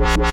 Bye.